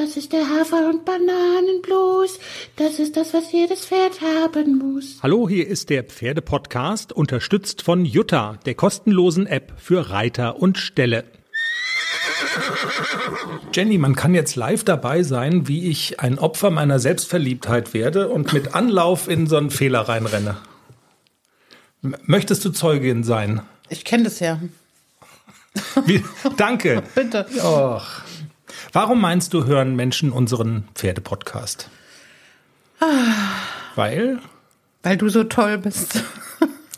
Das ist der Hafer- und Bananenblues. Das ist das, was jedes Pferd haben muss. Hallo, hier ist der Pferdepodcast, unterstützt von Jutta, der kostenlosen App für Reiter und Ställe. Jenny, man kann jetzt live dabei sein, wie ich ein Opfer meiner Selbstverliebtheit werde und mit Anlauf in so einen Fehler reinrenne. M möchtest du Zeugin sein? Ich kenne das ja. Wie, danke. Bitte. Och. Warum meinst du, hören Menschen unseren Pferdepodcast? Weil? Weil du so toll bist.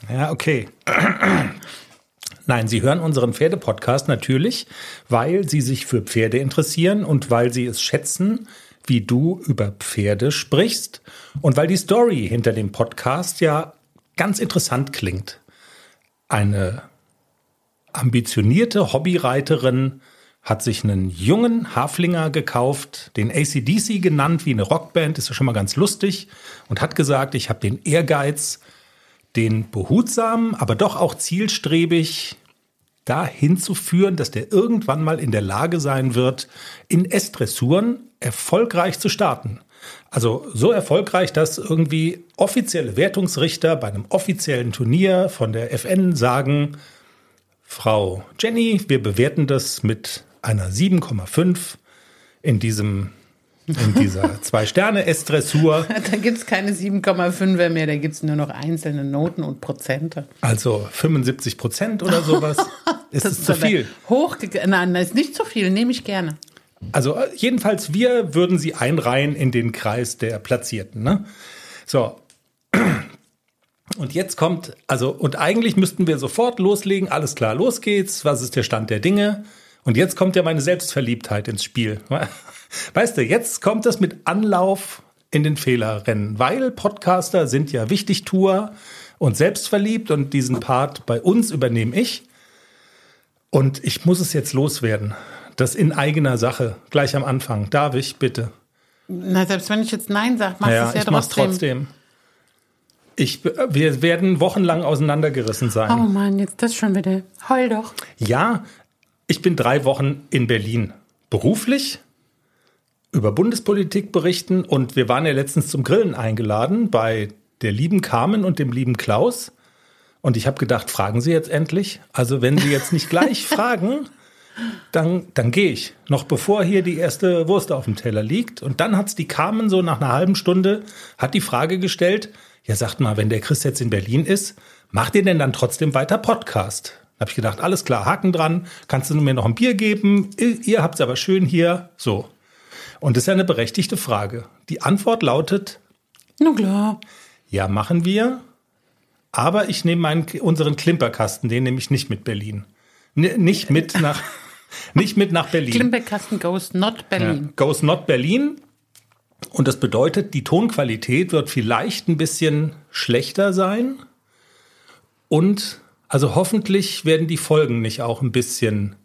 Ja, okay. Nein, Sie hören unseren Pferdepodcast natürlich, weil Sie sich für Pferde interessieren und weil Sie es schätzen, wie du über Pferde sprichst und weil die Story hinter dem Podcast ja ganz interessant klingt. Eine ambitionierte Hobbyreiterin hat sich einen jungen Haflinger gekauft, den ACDC genannt, wie eine Rockband, ist ja schon mal ganz lustig, und hat gesagt, ich habe den Ehrgeiz, den behutsamen, aber doch auch zielstrebig dahin zu führen, dass der irgendwann mal in der Lage sein wird, in S-Dressuren erfolgreich zu starten. Also so erfolgreich, dass irgendwie offizielle Wertungsrichter bei einem offiziellen Turnier von der FN sagen, Frau Jenny, wir bewerten das mit einer 7,5 in diesem in dieser Zwei-Sterne-S-Dressur. Da gibt es keine 7,5er mehr, da gibt es nur noch einzelne Noten und Prozente. Also 75 Prozent oder sowas. ist Das es zu aber viel? Hoch, nein, das ist nicht zu viel, nehme ich gerne. Also äh, jedenfalls, wir würden sie einreihen in den Kreis der Platzierten. Ne? So. Und jetzt kommt, also, und eigentlich müssten wir sofort loslegen. Alles klar, los geht's. Was ist der Stand der Dinge? Und jetzt kommt ja meine Selbstverliebtheit ins Spiel. Weißt du, jetzt kommt das mit Anlauf in den Fehlerrennen, weil Podcaster sind ja Wichtigtour und selbstverliebt und diesen Part bei uns übernehme ich. Und ich muss es jetzt loswerden. Das in eigener Sache, gleich am Anfang. Darf ich, bitte? Na, selbst wenn ich jetzt Nein sage, machst du ja, es ja ich mach's trotzdem. trotzdem. Ich, wir werden wochenlang auseinandergerissen sein. Oh Mann, jetzt das schon wieder. Heul doch. Ja, ich bin drei Wochen in Berlin. Beruflich über Bundespolitik berichten und wir waren ja letztens zum Grillen eingeladen bei der lieben Carmen und dem lieben Klaus. Und ich habe gedacht, fragen Sie jetzt endlich? Also wenn Sie jetzt nicht gleich fragen, dann, dann gehe ich. Noch bevor hier die erste Wurst auf dem Teller liegt. Und dann hat's die Carmen so nach einer halben Stunde, hat die Frage gestellt, ja sagt mal, wenn der Chris jetzt in Berlin ist, macht ihr denn dann trotzdem weiter Podcast? Habe ich gedacht, alles klar, Haken dran, kannst du mir noch ein Bier geben? Ihr, ihr habt's aber schön hier. So. Und das ist ja eine berechtigte Frage. Die Antwort lautet, Na klar. ja, machen wir. Aber ich nehme meinen, unseren Klimperkasten, den nehme ich nicht mit Berlin. N nicht mit nach, nicht mit nach Berlin. Klimperkasten goes not Ja. Berlin. Goes not Berlin. Und das bedeutet, die Tonqualität wird vielleicht ein bisschen schlechter sein. Und also hoffentlich werden die Folgen nicht auch ein bisschen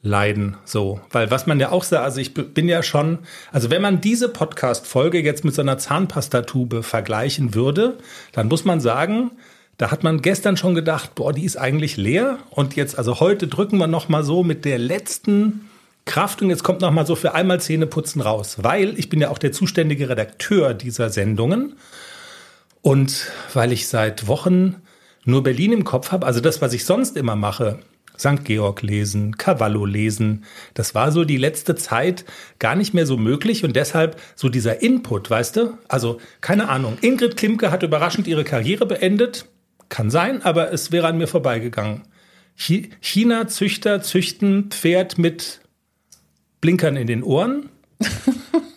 leiden, so. Weil was man ja auch sagt, also ich bin ja schon, also wenn man diese Podcast-Folge jetzt mit so einer Zahnpastatube vergleichen würde, dann muss man sagen, da hat man gestern schon gedacht, boah, die ist eigentlich leer. Und jetzt, also heute drücken wir noch mal so mit der letzten Kraft und jetzt kommt noch mal so für einmal Zähneputzen raus. Weil ich bin ja auch der zuständige Redakteur dieser Sendungen. Und weil ich seit Wochen nur Berlin im Kopf habe, also das, was ich sonst immer mache, St. Georg lesen, Cavallo lesen, das war so die letzte Zeit gar nicht mehr so möglich und deshalb so dieser Input, weißt du? Also keine Ahnung, Ingrid Klimke hat überraschend ihre Karriere beendet, kann sein, aber es wäre an mir vorbeigegangen. Chi- China-Züchter züchten Pferd mit Blinkern in den Ohren.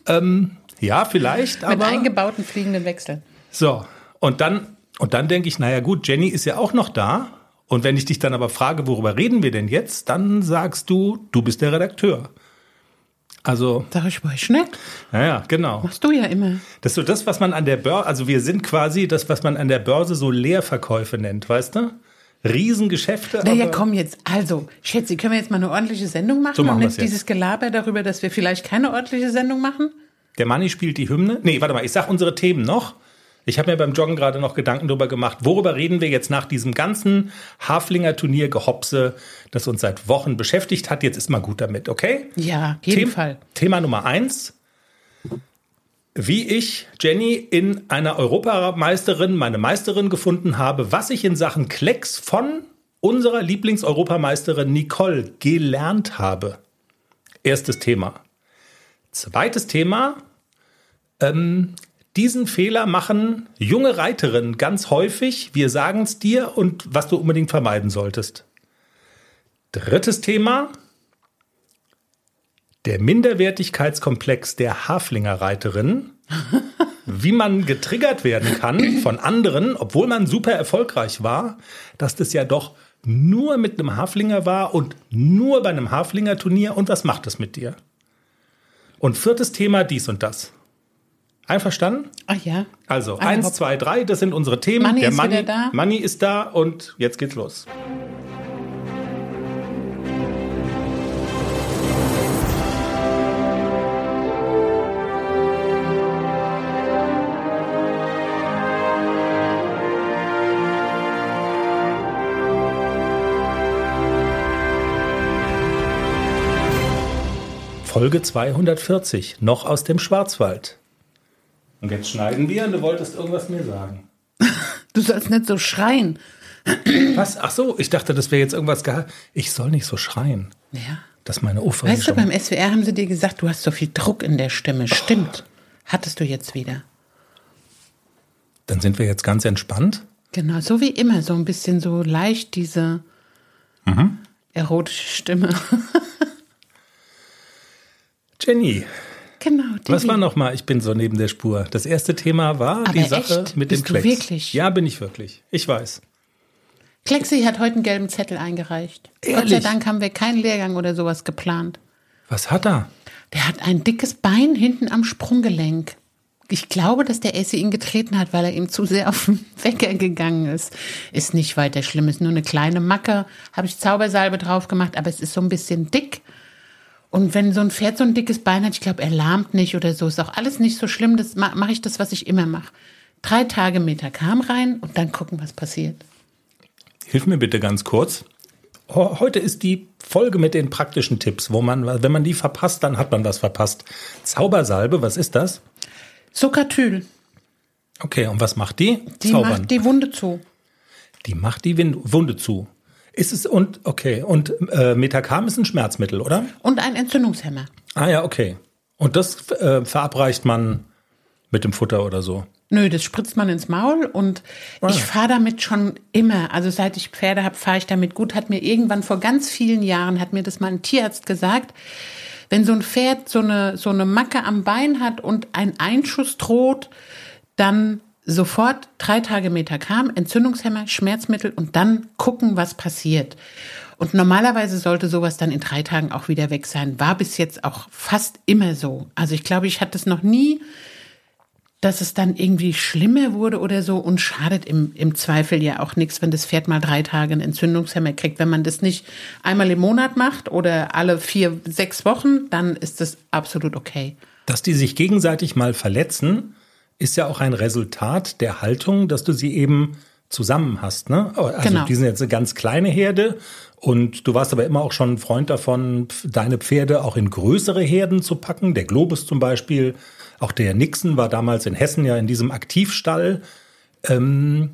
ähm, ja, vielleicht, Mit aber eingebauten fliegenden Wechseln. so, und dann, und dann denke ich, naja gut, Jenny ist ja auch noch da. Und wenn ich dich dann aber frage, worüber reden wir denn jetzt, dann sagst du, du bist der Redakteur. Also, Sag ich euch schnell. naja, genau. Machst du ja immer. Das ist so das, was man an der Börse, also wir sind quasi das, was man an der Börse so Leerverkäufe nennt, weißt du? Riesengeschäfte. Naja, komm jetzt. Also, Schätze, können wir jetzt mal eine ordentliche Sendung machen So machen und nicht jetzt. dieses Gelaber darüber, dass wir vielleicht keine ordentliche Sendung machen? Der Manni spielt die Hymne. Nee, warte mal, ich sag unsere Themen noch. Ich habe mir beim Joggen gerade noch Gedanken darüber gemacht, worüber reden wir jetzt nach diesem ganzen Haflinger-Turnier Gehopse, das uns seit Wochen beschäftigt hat. Jetzt ist mal gut damit, okay? Ja, jeden Them Fall. Thema Nummer eins. Wie ich Jenny in einer Europameisterin, meine Meisterin gefunden habe, was ich in Sachen Klecks von unserer Lieblingseuropameisterin Nicole gelernt habe. Erstes Thema. Zweites Thema. Ähm, diesen Fehler machen junge Reiterinnen ganz häufig. Wir sagen es dir und was du unbedingt vermeiden solltest. Drittes Thema. Der Minderwertigkeitskomplex der Haflinger Reiterinnen. Wie man getriggert werden kann von anderen, obwohl man super erfolgreich war, dass das ja doch nur mit einem Haflinger war und nur bei einem Haflinger Turnier und was macht das mit dir? Und viertes Thema dies und das. Einverstanden? Ach ja. Also Eine eins, Hopp- zwei, drei, das sind unsere Themen. Manni Der ist wieder da. Manni ist da und jetzt geht's los. Folge 240, noch aus dem Schwarzwald. Und jetzt schneiden wir und du wolltest irgendwas mir sagen. Du sollst nicht so schreien. Was? Ach so, ich dachte, das wäre jetzt irgendwas geha Ich soll nicht so schreien. Ja. Das ist meine Weißt du, beim SWR haben sie dir gesagt, du hast so viel Druck in der Stimme. Stimmt. Hattest du jetzt wieder. Dann sind wir jetzt ganz entspannt. Genau, so wie immer, so ein bisschen so leicht diese Mhm. erotische Stimme. Jenny, genau, die. was war nochmal? Ich bin so neben der Spur. Das erste Thema war die Aber Sache echt? mit Bist dem du Klecks. wirklich? Ja, bin ich wirklich. Ich weiß. Klexi hat heute einen gelben Zettel eingereicht. Gott sei Ehrlich? Dank haben wir keinen Lehrgang oder sowas geplant. Was hat er? Der hat ein dickes Bein hinten am Sprunggelenk. Ich glaube, dass der Essi ihn getreten hat, weil er ihm zu sehr auf den Wecker gegangen ist. Ist nicht weiter schlimm, ist nur eine kleine Macke. Habe ich Zaubersalbe drauf gemacht, aber es ist so ein bisschen dick. Und wenn so ein Pferd so ein dickes Bein hat, ich glaube, er lahmt nicht oder so, ist auch alles nicht so schlimm. Das ma- mache ich das, was ich immer mache. Drei Tage Metacam rein und dann gucken, was passiert. Hilf mir bitte ganz kurz. Heute ist die Folge mit den praktischen Tipps, wo man, wenn man die verpasst, dann hat man was verpasst. Zaubersalbe, was ist das? Sokatyl, Okay, und was macht die? die macht die Wunde zu. Die macht die Wunde zu. Ist es und okay und äh, Metacam ist ein Schmerzmittel, oder? Und ein Entzündungshemmer. Ah ja, okay. Und das äh, verabreicht man mit dem Futter oder so. Nö, das spritzt man ins Maul und ich fahre damit schon immer. Also seit ich Pferde habe, fahre ich damit gut. Hat mir irgendwann vor ganz vielen Jahren, hat mir das mal ein Tierarzt gesagt, wenn so ein Pferd so eine, so eine Macke am Bein hat und ein Einschuss droht, dann sofort drei Tage Metacam, Entzündungshemmer, Schmerzmittel und dann gucken, was passiert. Und normalerweise sollte sowas dann in drei Tagen auch wieder weg sein. War bis jetzt auch fast immer so. Also ich glaube, ich hatte es noch nie, dass es dann irgendwie schlimmer wurde oder so und schadet im, im Zweifel ja auch nichts, wenn das Pferd mal drei Tage einen Entzündungshemmer kriegt. Wenn man das nicht einmal im Monat macht oder alle vier, sechs Wochen, dann ist das absolut okay. Dass die sich gegenseitig mal verletzen, ist ja auch ein Resultat der Haltung, dass du sie eben zusammen hast. Ne? Also Genau. die sind jetzt eine ganz kleine Herde und du warst aber immer auch schon ein Freund davon, deine Pferde auch in größere Herden zu packen. Der Globus zum Beispiel, auch der Nixon war damals in Hessen ja in diesem Aktivstall. Ähm,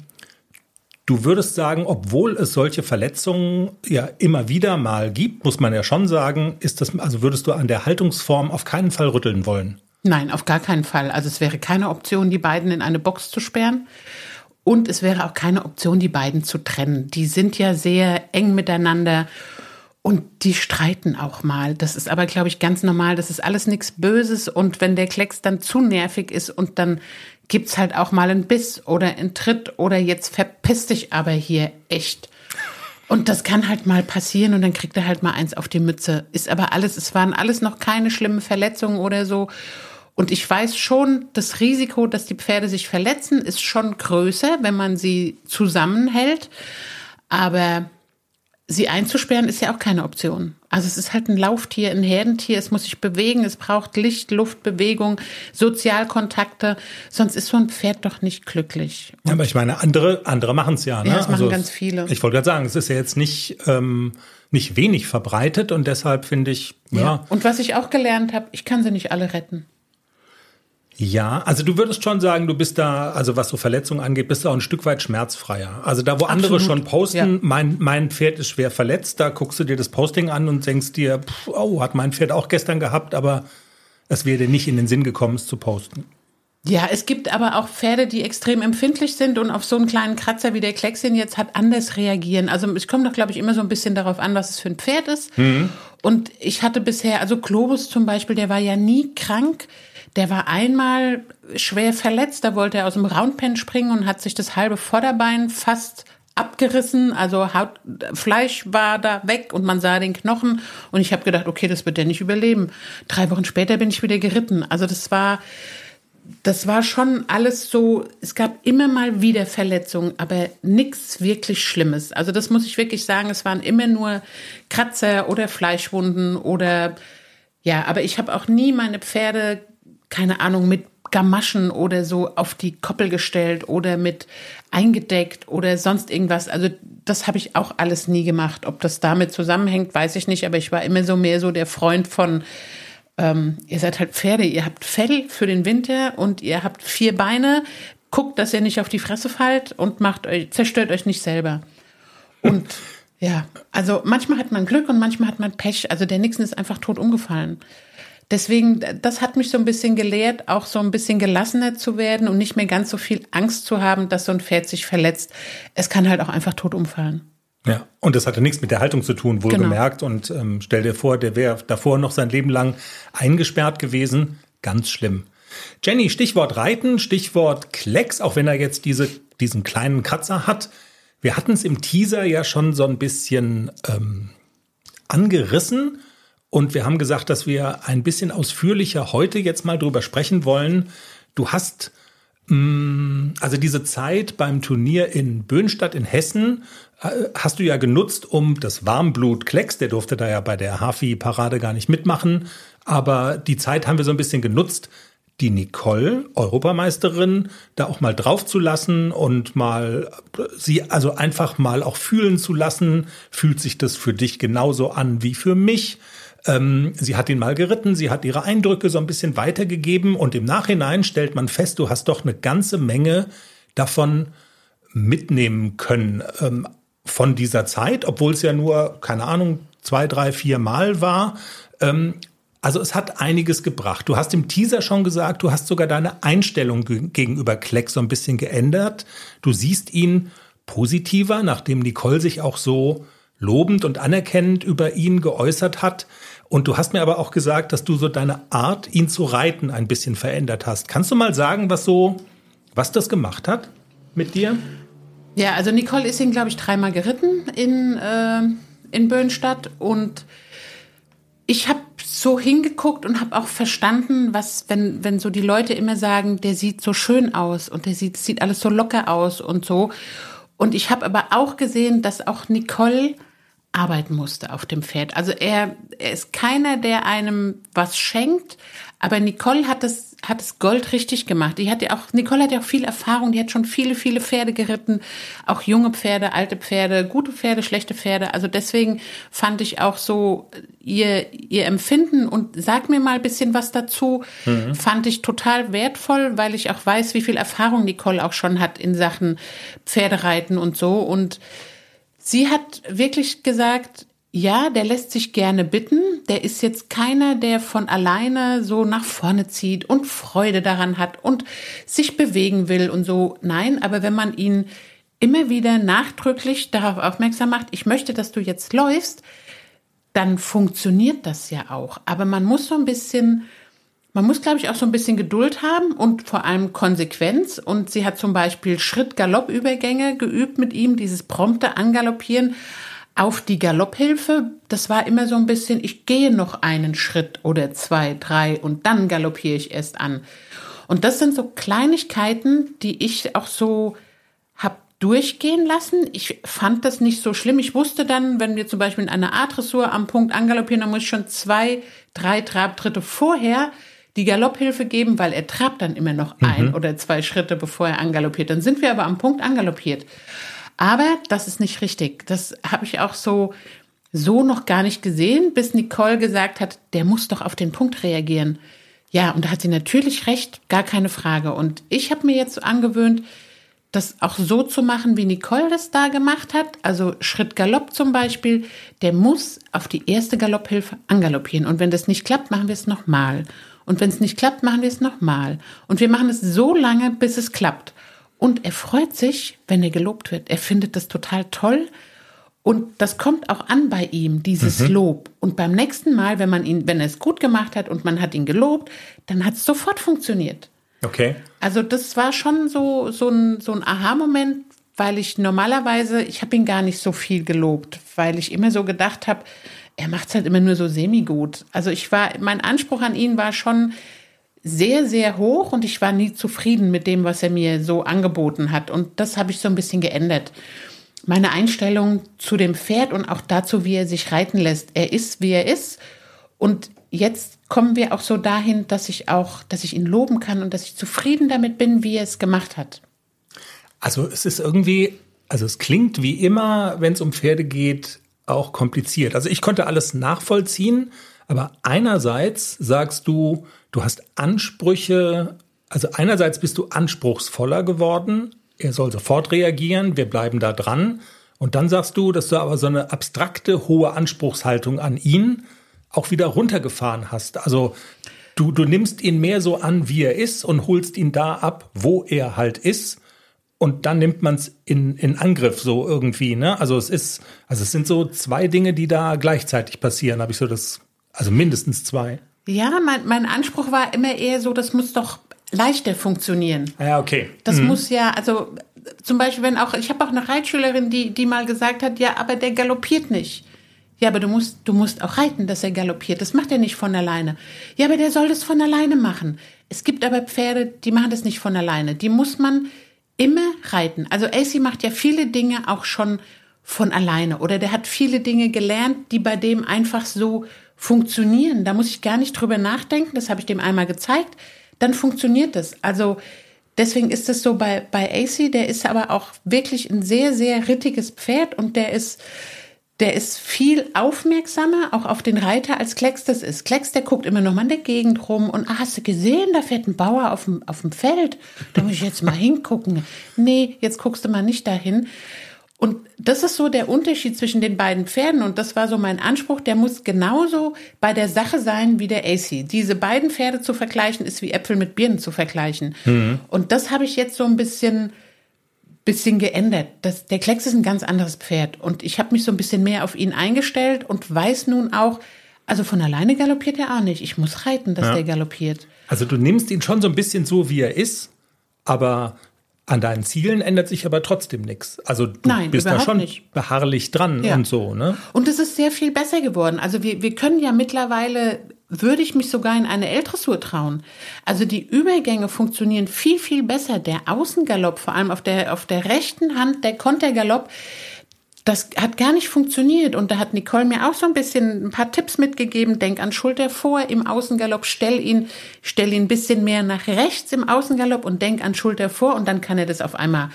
Du würdest sagen, obwohl es solche Verletzungen ja immer wieder mal gibt, muss man ja schon sagen, ist das, also würdest du an der Haltungsform auf keinen Fall rütteln wollen. Nein, auf gar keinen Fall. Also es wäre keine Option, die beiden in eine Box zu sperren. Und es wäre auch keine Option, die beiden zu trennen. Die sind ja sehr eng miteinander und die streiten auch mal. Das ist aber, glaube ich, ganz normal. Das ist alles nichts Böses. Und wenn der Klecks dann zu nervig ist und dann gibt's halt auch mal einen Biss oder einen Tritt oder jetzt verpiss dich aber hier echt. Und das kann halt mal passieren und dann kriegt er halt mal eins auf die Mütze. Ist aber alles, es waren alles noch keine schlimmen Verletzungen oder so. Und ich weiß schon, das Risiko, dass die Pferde sich verletzen, ist schon größer, wenn man sie zusammenhält. Aber sie einzusperren ist ja auch keine Option. Also es ist halt ein Lauftier, ein Herdentier, es muss sich bewegen, es braucht Licht, Luft, Bewegung, Sozialkontakte, sonst ist so ein Pferd doch nicht glücklich. Ja, aber ich meine, andere, andere machen es ja. Ne? Ja, das machen also ganz viele. Ich wollte gerade sagen, es ist ja jetzt nicht, ähm, nicht wenig verbreitet und deshalb finde ich, ja. ja. Und was ich auch gelernt habe, ich kann sie nicht alle retten. Ja, also du würdest schon sagen, du bist da, also was so Verletzungen angeht, bist du auch ein Stück weit schmerzfreier. Also da, wo Absolut. andere schon posten, ja. mein, mein Pferd ist schwer verletzt, da guckst du dir das Posting an und denkst dir, pff, oh, hat mein Pferd auch gestern gehabt, aber es wäre dir nicht in den Sinn gekommen, es zu posten. Ja, es gibt aber auch Pferde, die extrem empfindlich sind und auf so einen kleinen Kratzer wie der Klecksin jetzt hat anders reagieren. Also es kommt doch, glaube ich, immer so ein bisschen darauf an, was es für ein Pferd ist. Mhm. Und ich hatte bisher, also Globus zum Beispiel, der war ja nie krank. Der war einmal schwer verletzt, da wollte er aus dem Roundpen springen und hat sich das halbe Vorderbein fast abgerissen, also Haut, Fleisch war da weg und man sah den Knochen und ich habe gedacht, okay, das wird der nicht überleben. Drei Wochen später bin ich wieder geritten. Also das war, das war schon alles so, es gab immer mal wieder Verletzungen, aber nichts wirklich Schlimmes. Also das muss ich wirklich sagen, es waren immer nur Kratzer oder Fleischwunden oder ja, aber ich habe auch nie meine Pferde keine Ahnung, mit Gamaschen oder so auf die Koppel gestellt oder mit eingedeckt oder sonst irgendwas. Also das habe ich auch alles nie gemacht. Ob das damit zusammenhängt, weiß ich nicht, aber ich war immer so mehr so der Freund von, ähm, ihr seid halt Pferde, ihr habt Fell für den Winter und ihr habt vier Beine, guckt, dass ihr nicht auf die Fresse fallt und macht euch, zerstört euch nicht selber. Und ja, also manchmal hat man Glück und manchmal hat man Pech. Also der Nixon ist einfach tot umgefallen. Deswegen, das hat mich so ein bisschen gelehrt, auch so ein bisschen gelassener zu werden und nicht mehr ganz so viel Angst zu haben, dass so ein Pferd sich verletzt. Es kann halt auch einfach tot umfallen. Ja, und das hatte nichts mit der Haltung zu tun, wohlgemerkt. Genau. Und ähm, stell dir vor, der wäre davor noch sein Leben lang eingesperrt gewesen. Ganz schlimm. Jenny, Stichwort Reiten, Stichwort Klecks, auch wenn er jetzt diese, diesen kleinen Kratzer hat. Wir hatten es im Teaser ja schon so ein bisschen ähm, angerissen. Und wir haben gesagt, dass wir ein bisschen ausführlicher heute jetzt mal drüber sprechen wollen. Du hast mm, also diese Zeit beim Turnier in Böhnstadt in Hessen äh, hast du ja genutzt, um das Warmblut Klecks, der durfte da ja bei der Hafi-Parade gar nicht mitmachen, aber die Zeit haben wir so ein bisschen genutzt, die Nicole, Europameisterin, da auch mal drauf zu lassen und mal sie also einfach mal auch fühlen zu lassen. Fühlt sich das für dich genauso an wie für mich? Ähm, sie hat ihn mal geritten, sie hat ihre Eindrücke so ein bisschen weitergegeben und im Nachhinein stellt man fest, du hast doch eine ganze Menge davon mitnehmen können ähm, von dieser Zeit, obwohl es ja nur, keine Ahnung, zwei, drei, vier Mal war. Ähm, also es hat einiges gebracht. Du hast im Teaser schon gesagt, du hast sogar deine Einstellung gegenüber Kleck so ein bisschen geändert. Du siehst ihn positiver, nachdem Nicole sich auch so lobend und anerkennend über ihn geäußert hat. Und du hast mir aber auch gesagt, dass du so deine Art, ihn zu reiten, ein bisschen verändert hast. Kannst du mal sagen, was so, was das gemacht hat mit dir? Ja, also Nicole ist ihn, glaube ich, dreimal geritten in, äh, in Böhnstadt und ich habe so hingeguckt und habe auch verstanden, was, wenn, wenn so die Leute immer sagen, der sieht so schön aus und der sieht, sieht alles so locker aus und so. Und ich habe aber auch gesehen, dass auch Nicole arbeiten musste auf dem Pferd. Also er, er ist keiner, der einem was schenkt, aber Nicole hat das, hat das Gold richtig gemacht. Die hat ja auch, Nicole hat ja auch viel Erfahrung, die hat schon viele, viele Pferde geritten, auch junge Pferde, alte Pferde, gute Pferde, schlechte Pferde. Also deswegen fand ich auch so ihr, ihr Empfinden und sag mir mal ein bisschen was dazu, mhm. fand ich total wertvoll, weil ich auch weiß, wie viel Erfahrung Nicole auch schon hat in Sachen Pferdereiten und so und Sie hat wirklich gesagt, ja, der lässt sich gerne bitten. Der ist jetzt keiner, der von alleine so nach vorne zieht und Freude daran hat und sich bewegen will und so. Nein, aber wenn man ihn immer wieder nachdrücklich darauf aufmerksam macht, ich möchte, dass du jetzt läufst, dann funktioniert das ja auch. Aber man muss so ein bisschen man muss, glaube ich, auch so ein bisschen Geduld haben und vor allem Konsequenz. Und sie hat zum Beispiel Schritt-Galopp-Übergänge geübt mit ihm, dieses prompte Angaloppieren auf die Galopphilfe. Das war immer so ein bisschen, ich gehe noch einen Schritt oder zwei, drei und dann galoppiere ich erst an. Und das sind so Kleinigkeiten, die ich auch so hab durchgehen lassen. Ich fand das nicht so schlimm. Ich wusste dann, wenn wir zum Beispiel in einer A-Dressur am Punkt angaloppieren, dann muss ich schon zwei, drei Trabtritte vorher die Galopphilfe geben, weil er trabt dann immer noch ein mhm. oder zwei Schritte, bevor er angaloppiert. Dann sind wir aber am Punkt angaloppiert. Aber das ist nicht richtig. Das habe ich auch so so noch gar nicht gesehen, bis Nicole gesagt hat, der muss doch auf den Punkt reagieren. Ja, und da hat sie natürlich recht, gar keine Frage. Und ich habe mir jetzt angewöhnt, das auch so zu machen, wie Nicole das da gemacht hat. Also Schritt Galopp zum Beispiel, der muss auf die erste Galopphilfe angaloppieren. Und wenn das nicht klappt, machen wir es nochmal. Und wenn es nicht klappt, machen wir es nochmal. Und wir machen es so lange, bis es klappt. Und er freut sich, wenn er gelobt wird. Er findet das total toll. Und das kommt auch an bei ihm, dieses mhm. Lob. Und beim nächsten Mal, wenn man ihn, wenn er es gut gemacht hat und man hat ihn gelobt, dann hat es sofort funktioniert. Okay. Also das war schon so, so ein, so ein Aha-Moment, weil ich normalerweise, ich habe ihn gar nicht so viel gelobt, weil ich immer so gedacht habe, er macht es halt immer nur so semi-gut. Also ich war, mein Anspruch an ihn war schon sehr, sehr hoch und ich war nie zufrieden mit dem, was er mir so angeboten hat. Und das habe ich so ein bisschen geändert meine Einstellung zu dem Pferd und auch dazu, wie er sich reiten lässt. Er ist, wie er ist. Und jetzt kommen wir auch so dahin, dass ich auch, dass ich ihn loben kann und dass ich zufrieden damit bin, wie er es gemacht hat. Also es ist irgendwie, also es klingt wie immer, wenn es um Pferde geht, auch kompliziert. Also ich konnte alles nachvollziehen, aber einerseits sagst du, du hast Ansprüche, also einerseits bist du anspruchsvoller geworden, er soll sofort reagieren, wir bleiben da dran. Und dann sagst du, dass du aber so eine abstrakte, hohe Anspruchshaltung an ihn auch wieder runtergefahren hast. Also du, du nimmst ihn mehr so an, wie er ist und holst ihn da ab, wo er halt ist. Und dann nimmt man es in, in Angriff so irgendwie. Ne? Also es ist, also es sind so zwei Dinge, die da gleichzeitig passieren, habe ich so das, also mindestens zwei. Ja, mein, mein Anspruch war immer eher so, das muss doch leichter funktionieren. Ja, okay. Das mhm. muss ja, also zum Beispiel, wenn auch, ich habe auch eine Reitschülerin, die, die mal gesagt hat, ja, aber der galoppiert nicht. Ja, aber du musst, du musst auch reiten, dass er galoppiert. Das macht er nicht von alleine. Ja, aber der soll das von alleine machen. Es gibt aber Pferde, die machen das nicht von alleine. Die muss man immer reiten. Also AC macht ja viele Dinge auch schon von alleine oder der hat viele Dinge gelernt, die bei dem einfach so funktionieren. Da muss ich gar nicht drüber nachdenken. Das habe ich dem einmal gezeigt dann funktioniert es. Also deswegen ist es so bei, bei AC, der ist aber auch wirklich ein sehr, sehr rittiges Pferd und der ist, der ist viel aufmerksamer auch auf den Reiter als Klecks das ist. Klecks, der guckt immer noch mal in der Gegend rum und ah, hast du gesehen, da fährt ein Bauer auf dem, auf dem Feld. Da muss ich jetzt mal hingucken. Nee, jetzt guckst du mal nicht dahin. Und das ist so der Unterschied zwischen den beiden Pferden. Und das war so mein Anspruch. Der muss genauso bei der Sache sein wie der AC. Diese beiden Pferde zu vergleichen, ist wie Äpfel mit Birnen zu vergleichen. Mhm. Und das habe ich jetzt so ein bisschen, bisschen geändert. Das, der Klecks ist ein ganz anderes Pferd. Und ich habe mich so ein bisschen mehr auf ihn eingestellt und weiß nun auch, also von alleine galoppiert er auch nicht. Ich muss reiten, dass ja. der galoppiert. Also du nimmst ihn schon so ein bisschen so, wie er ist, aber an deinen Zielen ändert sich aber trotzdem nichts. Also du Nein, bist da schon nicht. beharrlich dran ja. und so, ne? Und es ist sehr viel besser geworden. Also wir, wir können ja mittlerweile, würde ich mich sogar in eine L-Dressur trauen. Also die Übergänge funktionieren viel, viel besser. Der Außengalopp, vor allem auf der, auf der rechten Hand, der Kontergalopp, das hat gar nicht funktioniert. Und da hat Nicole mir auch so ein bisschen ein paar Tipps mitgegeben. Denk an Schulter vor im Außengalopp, stell ihn, stell ihn ein bisschen mehr nach rechts im Außengalopp und denk an Schulter vor und dann kann er das auf einmal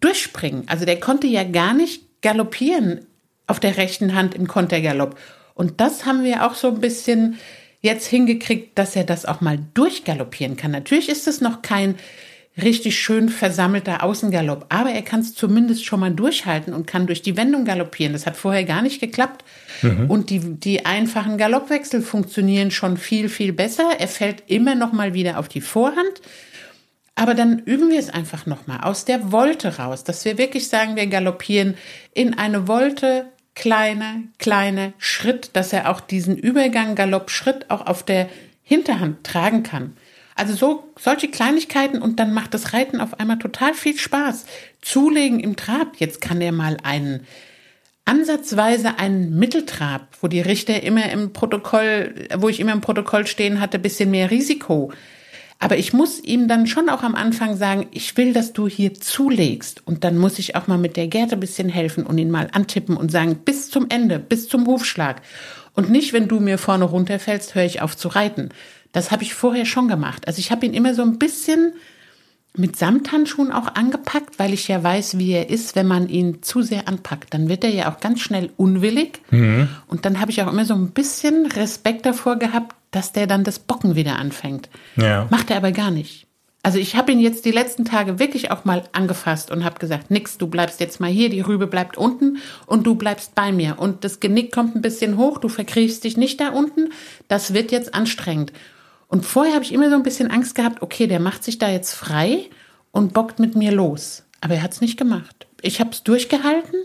durchspringen. Also der konnte ja gar nicht galoppieren auf der rechten Hand im Kontergalopp. Und das haben wir auch so ein bisschen jetzt hingekriegt, dass er das auch mal durchgaloppieren kann. Natürlich ist es noch kein richtig schön versammelter Außengalopp. Aber er kann es zumindest schon mal durchhalten und kann durch die Wendung galoppieren. Das hat vorher gar nicht geklappt. Mhm. Und die, die einfachen Galoppwechsel funktionieren schon viel, viel besser. Er fällt immer noch mal wieder auf die Vorhand. Aber dann üben wir es einfach noch mal aus der Wolte raus, dass wir wirklich sagen, wir galoppieren in eine Wolte, kleine, kleine Schritt, dass er auch diesen Übergang Galopp-Schritt auch auf der Hinterhand tragen kann. Also so solche Kleinigkeiten und dann macht das Reiten auf einmal total viel Spaß. Zulegen im Trab. Jetzt kann er mal einen ansatzweise einen Mitteltrab, wo die Richter immer im Protokoll, wo ich immer im Protokoll stehen hatte, bisschen mehr Risiko. Aber ich muss ihm dann schon auch am Anfang sagen, ich will, dass du hier zulegst. Und dann muss ich auch mal mit der Gerte ein bisschen helfen und ihn mal antippen und sagen, bis zum Ende, bis zum Hufschlag. Und nicht, wenn du mir vorne runterfällst, höre ich auf zu reiten. Das habe ich vorher schon gemacht. Also ich habe ihn immer so ein bisschen mit Samthandschuhen auch angepackt, weil ich ja weiß, wie er ist, wenn man ihn zu sehr anpackt. Dann wird er ja auch ganz schnell unwillig. Mhm. Und dann habe ich auch immer so ein bisschen Respekt davor gehabt, dass der dann das Bocken wieder anfängt. Ja. Macht er aber gar nicht. Also ich habe ihn jetzt die letzten Tage wirklich auch mal angefasst und habe gesagt, nix, du bleibst jetzt mal hier, die Rübe bleibt unten und du bleibst bei mir. Und das Genick kommt ein bisschen hoch, du verkriechst dich nicht da unten, das wird jetzt anstrengend. Und vorher habe ich immer so ein bisschen Angst gehabt, okay, der macht sich da jetzt frei und bockt mit mir los. Aber er hat es nicht gemacht. Ich habe es durchgehalten.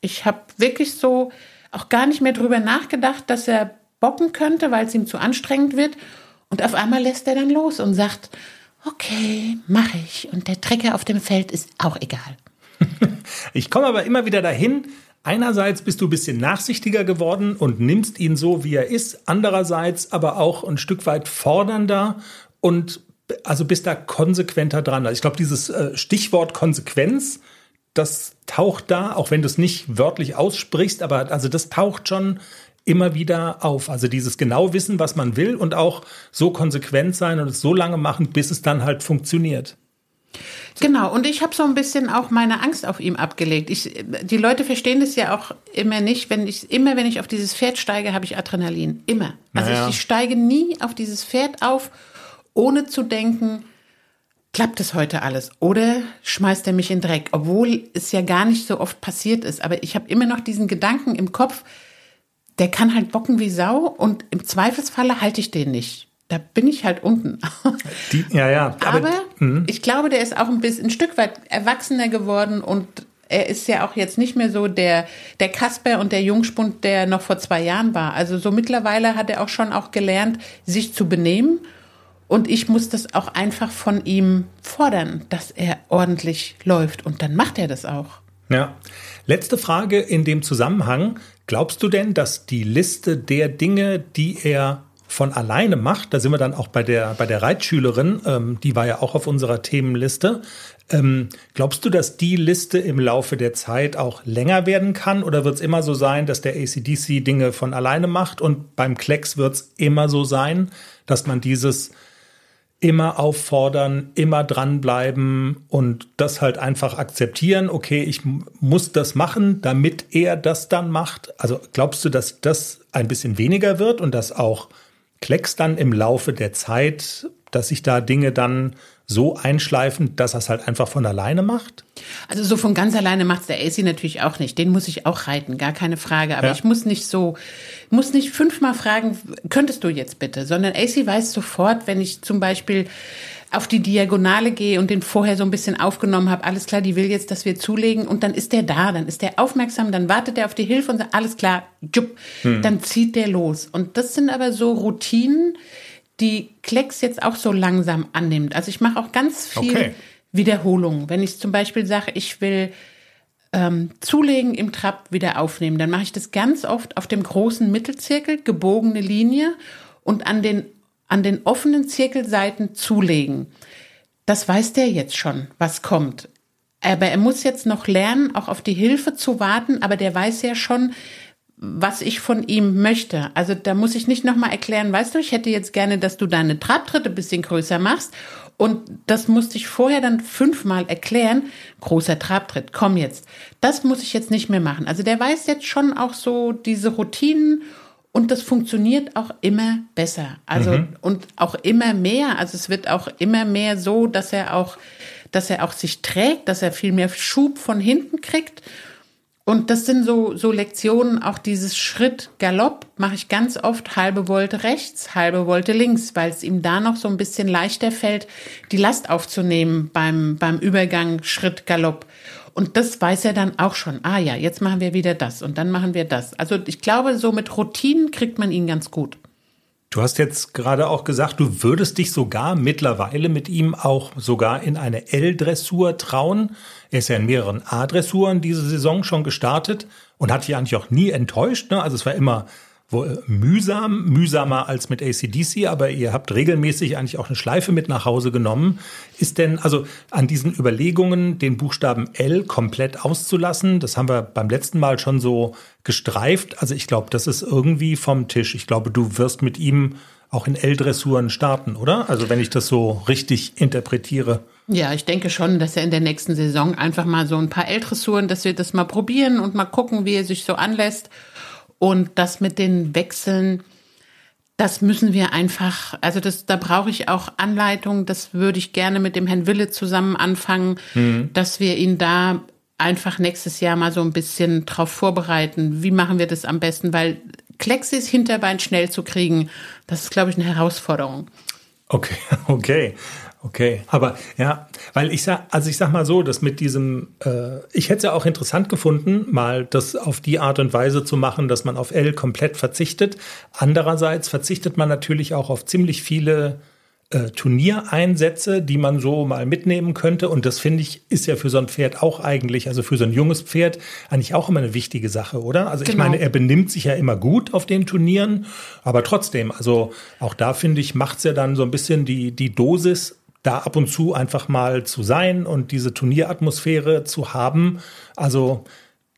Ich habe wirklich so auch gar nicht mehr drüber nachgedacht, dass er bocken könnte, weil es ihm zu anstrengend wird. Und auf einmal lässt er dann los und sagt, okay, mache ich. Und der Trecker auf dem Feld ist auch egal. Ich komme aber immer wieder dahin, Einerseits bist du ein bisschen nachsichtiger geworden und nimmst ihn so, wie er ist. Andererseits aber auch ein Stück weit fordernder und also bist da konsequenter dran. Also ich glaube, dieses äh, Stichwort Konsequenz, das taucht da, auch wenn du es nicht wörtlich aussprichst, aber also das taucht schon immer wieder auf. Also dieses genau wissen, was man will und auch so konsequent sein und es so lange machen, bis es dann halt funktioniert. Genau, und ich habe so ein bisschen auch meine Angst auf ihm abgelegt. Ich, die Leute verstehen das ja auch immer nicht. Wenn ich, immer wenn ich auf dieses Pferd steige, habe ich Adrenalin. Immer. Also naja. ich, ich steige nie auf dieses Pferd auf, ohne zu denken, klappt es heute alles? Oder schmeißt er mich in Dreck? Obwohl es ja gar nicht so oft passiert ist. Aber ich habe immer noch diesen Gedanken im Kopf, der kann halt bocken wie Sau und im Zweifelsfalle halte ich den nicht da bin ich halt unten. Die, ja, ja. Aber, aber hm. ich glaube, der ist auch ein bisschen ein Stück weit erwachsener geworden und er ist ja auch jetzt nicht mehr so der, der Kasper und der Jungspund, der noch vor zwei Jahren war. Also so mittlerweile hat er auch schon auch gelernt, sich zu benehmen. Und ich muss das auch einfach von ihm fordern, dass er ordentlich läuft. Und dann macht er das auch. Ja. Letzte Frage in dem Zusammenhang. Glaubst du denn, dass die Liste der Dinge, die er von alleine macht, da sind wir dann auch bei der, bei der Reitschülerin, ähm, die war ja auch auf unserer Themenliste. Ähm, glaubst du, dass die Liste im Laufe der Zeit auch länger werden kann oder wird es immer so sein, dass der ACDC Dinge von alleine macht und beim Klecks wird es immer so sein, dass man dieses immer auffordern, immer dranbleiben und das halt einfach akzeptieren, okay, ich muss das machen, damit er das dann macht. Also glaubst du, dass das ein bisschen weniger wird und dass auch Klecks dann im Laufe der Zeit, dass sich da Dinge dann so einschleifen, dass er es halt einfach von alleine macht? Also so von ganz alleine macht es der AC natürlich auch nicht. Den muss ich auch reiten, gar keine Frage. Aber ja. ich muss nicht so, muss nicht fünfmal fragen, könntest du jetzt bitte, sondern AC weiß sofort, wenn ich zum Beispiel auf die Diagonale gehe und den vorher so ein bisschen aufgenommen habe, alles klar, die will jetzt, dass wir zulegen und dann ist der da, dann ist der aufmerksam, dann wartet er auf die Hilfe und sagt, alles klar, jupp, hm. dann zieht der los. Und das sind aber so Routinen, die Klecks jetzt auch so langsam annimmt. Also ich mache auch ganz viel okay. Wiederholung. Wenn ich zum Beispiel sage, ich will ähm, zulegen im Trab wieder aufnehmen, dann mache ich das ganz oft auf dem großen Mittelzirkel, gebogene Linie und an den an den offenen Zirkelseiten zulegen. Das weiß der jetzt schon, was kommt. Aber er muss jetzt noch lernen, auch auf die Hilfe zu warten, aber der weiß ja schon, was ich von ihm möchte. Also da muss ich nicht nochmal erklären, weißt du, ich hätte jetzt gerne, dass du deine Trabtritte ein bisschen größer machst. Und das musste ich vorher dann fünfmal erklären. Großer Trabtritt, komm jetzt. Das muss ich jetzt nicht mehr machen. Also der weiß jetzt schon auch so diese Routinen und das funktioniert auch immer besser. Also mhm. und auch immer mehr. Also es wird auch immer mehr so, dass er auch, dass er auch sich trägt, dass er viel mehr Schub von hinten kriegt. Und das sind so, so Lektionen, auch dieses Schritt Galopp mache ich ganz oft halbe Wolte rechts, halbe Wolte links, weil es ihm da noch so ein bisschen leichter fällt, die Last aufzunehmen beim, beim Übergang Schritt Galopp. Und das weiß er dann auch schon. Ah ja, jetzt machen wir wieder das und dann machen wir das. Also ich glaube, so mit Routinen kriegt man ihn ganz gut. Du hast jetzt gerade auch gesagt, du würdest dich sogar mittlerweile mit ihm auch sogar in eine L-Dressur trauen. Er ist ja in mehreren A-Dressuren diese Saison schon gestartet und hat dich eigentlich auch nie enttäuscht. Ne? Also es war immer mühsam, mühsamer als mit ACDC, aber ihr habt regelmäßig eigentlich auch eine Schleife mit nach Hause genommen. Ist denn also an diesen Überlegungen, den Buchstaben L komplett auszulassen, das haben wir beim letzten Mal schon so gestreift. Also ich glaube, das ist irgendwie vom Tisch. Ich glaube, du wirst mit ihm auch in L-Dressuren starten, oder? Also wenn ich das so richtig interpretiere. Ja, ich denke schon, dass er in der nächsten Saison einfach mal so ein paar L-Dressuren, dass wir das mal probieren und mal gucken, wie er sich so anlässt. Und das mit den Wechseln, das müssen wir einfach, also das, da brauche ich auch Anleitung. Das würde ich gerne mit dem Herrn Wille zusammen anfangen, mhm. dass wir ihn da einfach nächstes Jahr mal so ein bisschen drauf vorbereiten. Wie machen wir das am besten? Weil Klexis Hinterbein schnell zu kriegen, das ist, glaube ich, eine Herausforderung. Okay, okay. Okay, aber ja, weil ich sag, also ich sag mal so, dass mit diesem, äh, ich hätte es ja auch interessant gefunden, mal das auf die Art und Weise zu machen, dass man auf L komplett verzichtet. Andererseits verzichtet man natürlich auch auf ziemlich viele äh, Turniereinsätze, die man so mal mitnehmen könnte. Und das finde ich, ist ja für so ein Pferd auch eigentlich, also für so ein junges Pferd, eigentlich auch immer eine wichtige Sache, oder? Also genau. ich meine, er benimmt sich ja immer gut auf den Turnieren, aber trotzdem, also auch da finde ich, macht es ja dann so ein bisschen die, die Dosis da ab und zu einfach mal zu sein und diese Turnieratmosphäre zu haben. Also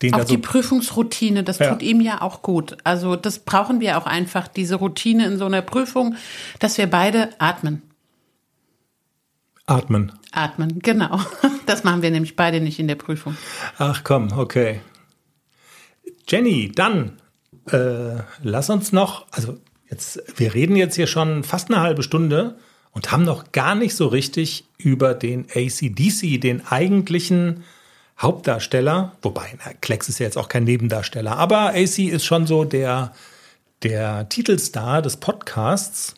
den auch die so Prüfungsroutine, das ja. tut ihm ja auch gut. Also das brauchen wir auch einfach, diese Routine in so einer Prüfung, dass wir beide atmen. Atmen. Atmen, genau. Das machen wir nämlich beide nicht in der Prüfung. Ach komm, okay. Jenny, dann äh, lass uns noch, also jetzt, wir reden jetzt hier schon fast eine halbe Stunde und haben noch gar nicht so richtig über den ACDC, den eigentlichen Hauptdarsteller, wobei na, Klecks ist ja jetzt auch kein Nebendarsteller, aber AC ist schon so der, der Titelstar des Podcasts.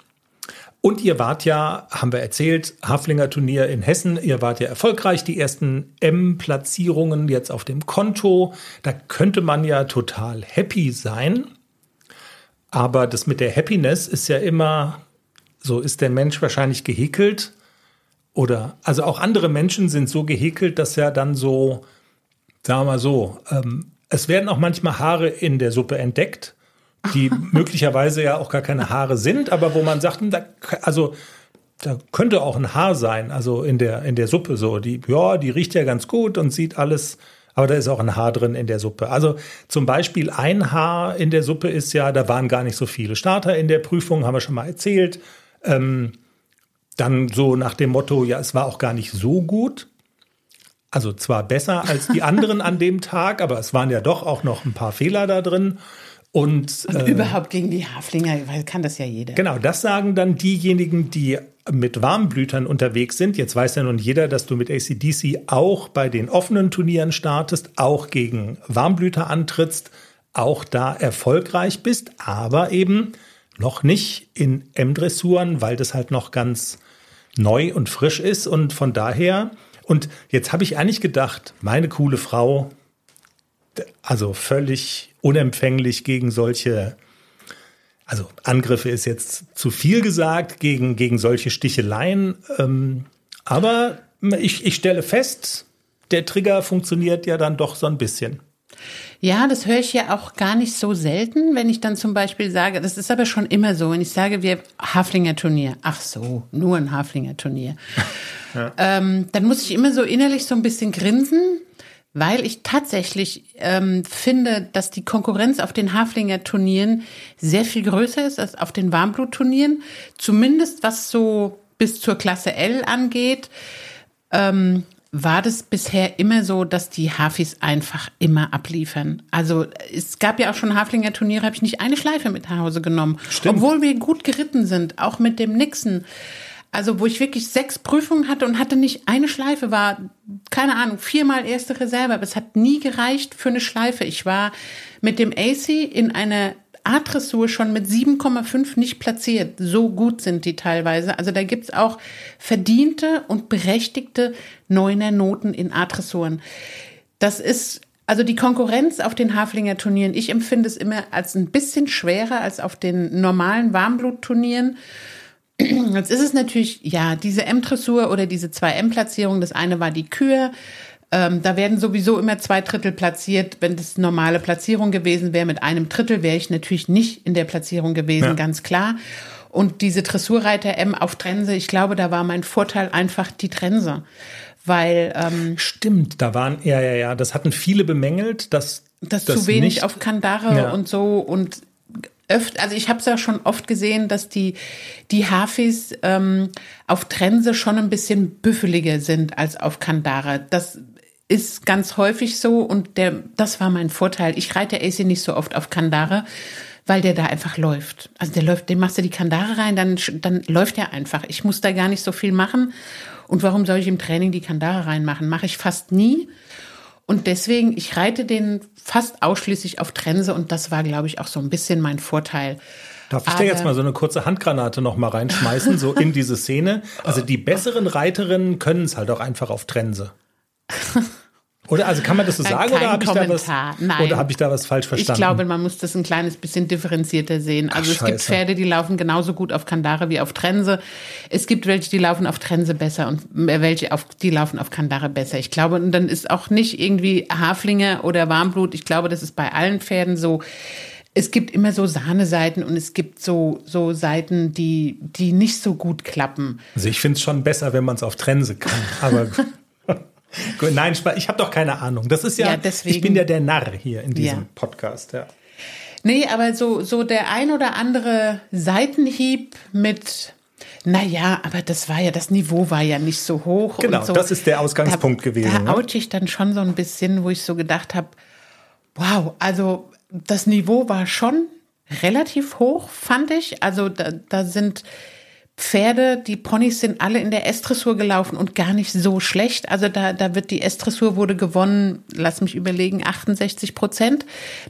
Und ihr wart ja, haben wir erzählt, Haflinger Turnier in Hessen, ihr wart ja erfolgreich, die ersten M-Platzierungen jetzt auf dem Konto. Da könnte man ja total happy sein. Aber das mit der Happiness ist ja immer so ist der Mensch wahrscheinlich gehäkelt. Oder, also auch andere Menschen sind so gehäkelt, dass ja dann so, sagen wir mal so, ähm, es werden auch manchmal Haare in der Suppe entdeckt, die möglicherweise ja auch gar keine Haare sind, aber wo man sagt, hm, da, also da könnte auch ein Haar sein, also in der, in der Suppe so. Die, ja, die riecht ja ganz gut und sieht alles, aber da ist auch ein Haar drin in der Suppe. Also zum Beispiel ein Haar in der Suppe ist ja, da waren gar nicht so viele Starter in der Prüfung, haben wir schon mal erzählt. Ähm, dann so nach dem Motto, ja, es war auch gar nicht so gut. Also zwar besser als die anderen an dem Tag, aber es waren ja doch auch noch ein paar Fehler da drin. Und, und äh, überhaupt gegen die Haflinger, weil kann das ja jeder. Genau, das sagen dann diejenigen, die mit Warmblütern unterwegs sind. Jetzt weiß ja nun jeder, dass du mit ACDC auch bei den offenen Turnieren startest, auch gegen Warmblüter antrittst, auch da erfolgreich bist, aber eben noch nicht in M-Dressuren, weil das halt noch ganz neu und frisch ist und von daher. Und jetzt habe ich eigentlich gedacht, meine coole Frau, also völlig unempfänglich gegen solche, also Angriffe ist jetzt zu viel gesagt, gegen, gegen solche Sticheleien. Ähm, aber ich, ich stelle fest, der Trigger funktioniert ja dann doch so ein bisschen. Ja, das höre ich ja auch gar nicht so selten, wenn ich dann zum Beispiel sage, das ist aber schon immer so, wenn ich sage, wir Haflinger Turnier. Ach so, nur ein Haflinger Turnier. ja. ähm, dann muss ich immer so innerlich so ein bisschen grinsen, weil ich tatsächlich ähm, finde, dass die Konkurrenz auf den Haflinger Turnieren sehr viel größer ist als auf den Warmblut-Turnieren. Zumindest was so bis zur Klasse L angeht. Ähm, war das bisher immer so, dass die Hafis einfach immer abliefern. Also es gab ja auch schon Haflinger Turniere, habe ich nicht eine Schleife mit nach Hause genommen. Stimmt. Obwohl wir gut geritten sind, auch mit dem Nixon. Also wo ich wirklich sechs Prüfungen hatte und hatte nicht eine Schleife, war, keine Ahnung, viermal erste Reserve, aber es hat nie gereicht für eine Schleife. Ich war mit dem AC in einer A-Dressur schon mit 7,5 nicht platziert. So gut sind die teilweise. Also da gibt's auch verdiente und berechtigte Neuner Noten in A-Dressuren. Das ist also die Konkurrenz auf den Haflinger Turnieren, ich empfinde es immer als ein bisschen schwerer als auf den normalen Warmblutturnieren. Jetzt ist es natürlich, ja, diese M-Dressur oder diese zwei M-Platzierungen, das eine war die Kür, Ähm, da werden sowieso immer zwei Drittel platziert. Wenn das normale Platzierung gewesen wäre, mit einem Drittel wäre ich natürlich nicht in der Platzierung gewesen, ja. ganz klar. Und diese Dressurreiter M auf Trense, ich glaube, da war mein Vorteil einfach die Trense. Weil ähm, Stimmt, da waren, ja, ja, ja, das hatten viele bemängelt, dass das, das zu wenig nicht, auf Kandare ja. und so und öfter, also ich habe es ja schon oft gesehen, dass die, die Hafis ähm, auf Trense schon ein bisschen büffeliger sind als auf Kandare. Das ist ganz häufig so und der, das war mein Vorteil. Ich reite AC nicht so oft auf Kandare, weil der da einfach läuft. Also der läuft, dem machst du die Kandare rein, dann, dann läuft er einfach. Ich muss da gar nicht so viel machen. Und warum soll ich im Training die Kandare reinmachen? Mache ich fast nie. Und deswegen, ich reite den fast ausschließlich auf Trense und das war, glaube ich, auch so ein bisschen mein Vorteil. Darf ich da jetzt mal so eine kurze Handgranate noch mal reinschmeißen, so in diese Szene? Also die besseren Reiterinnen können es halt auch einfach auf Trense. Oder also kann man das so sagen Kein oder habe ich da was oder habe ich da was falsch verstanden? Ich glaube, man muss das ein kleines bisschen differenzierter sehen. Also Ach, es gibt Pferde, die laufen genauso gut auf Kandare wie auf Trense. Es gibt welche, die laufen auf Trense besser und welche auf die laufen auf Kandare besser. Ich glaube, und dann ist auch nicht irgendwie Haflinge oder Warmblut. Ich glaube, das ist bei allen Pferden so es gibt immer so Sahneseiten und es gibt so, so Seiten, die, die nicht so gut klappen. Also ich finde es schon besser, wenn man es auf Trense kann. Aber Nein, ich habe doch keine Ahnung. Das ist ja, ja ich bin ja der Narr hier in diesem ja. Podcast, ja. Nee, aber so, so der ein oder andere Seitenhieb mit, naja, aber das war ja, das Niveau war ja nicht so hoch. Genau, so. das ist der Ausgangspunkt da, gewesen. Da ne? oute ich dann schon so ein bisschen, wo ich so gedacht habe, wow, also das Niveau war schon relativ hoch, fand ich. Also da, da sind Pferde, die Ponys sind alle in der S-Dressur gelaufen und gar nicht so schlecht. Also da, da wird die S-Dressur wurde gewonnen, lass mich überlegen, 68 Prozent.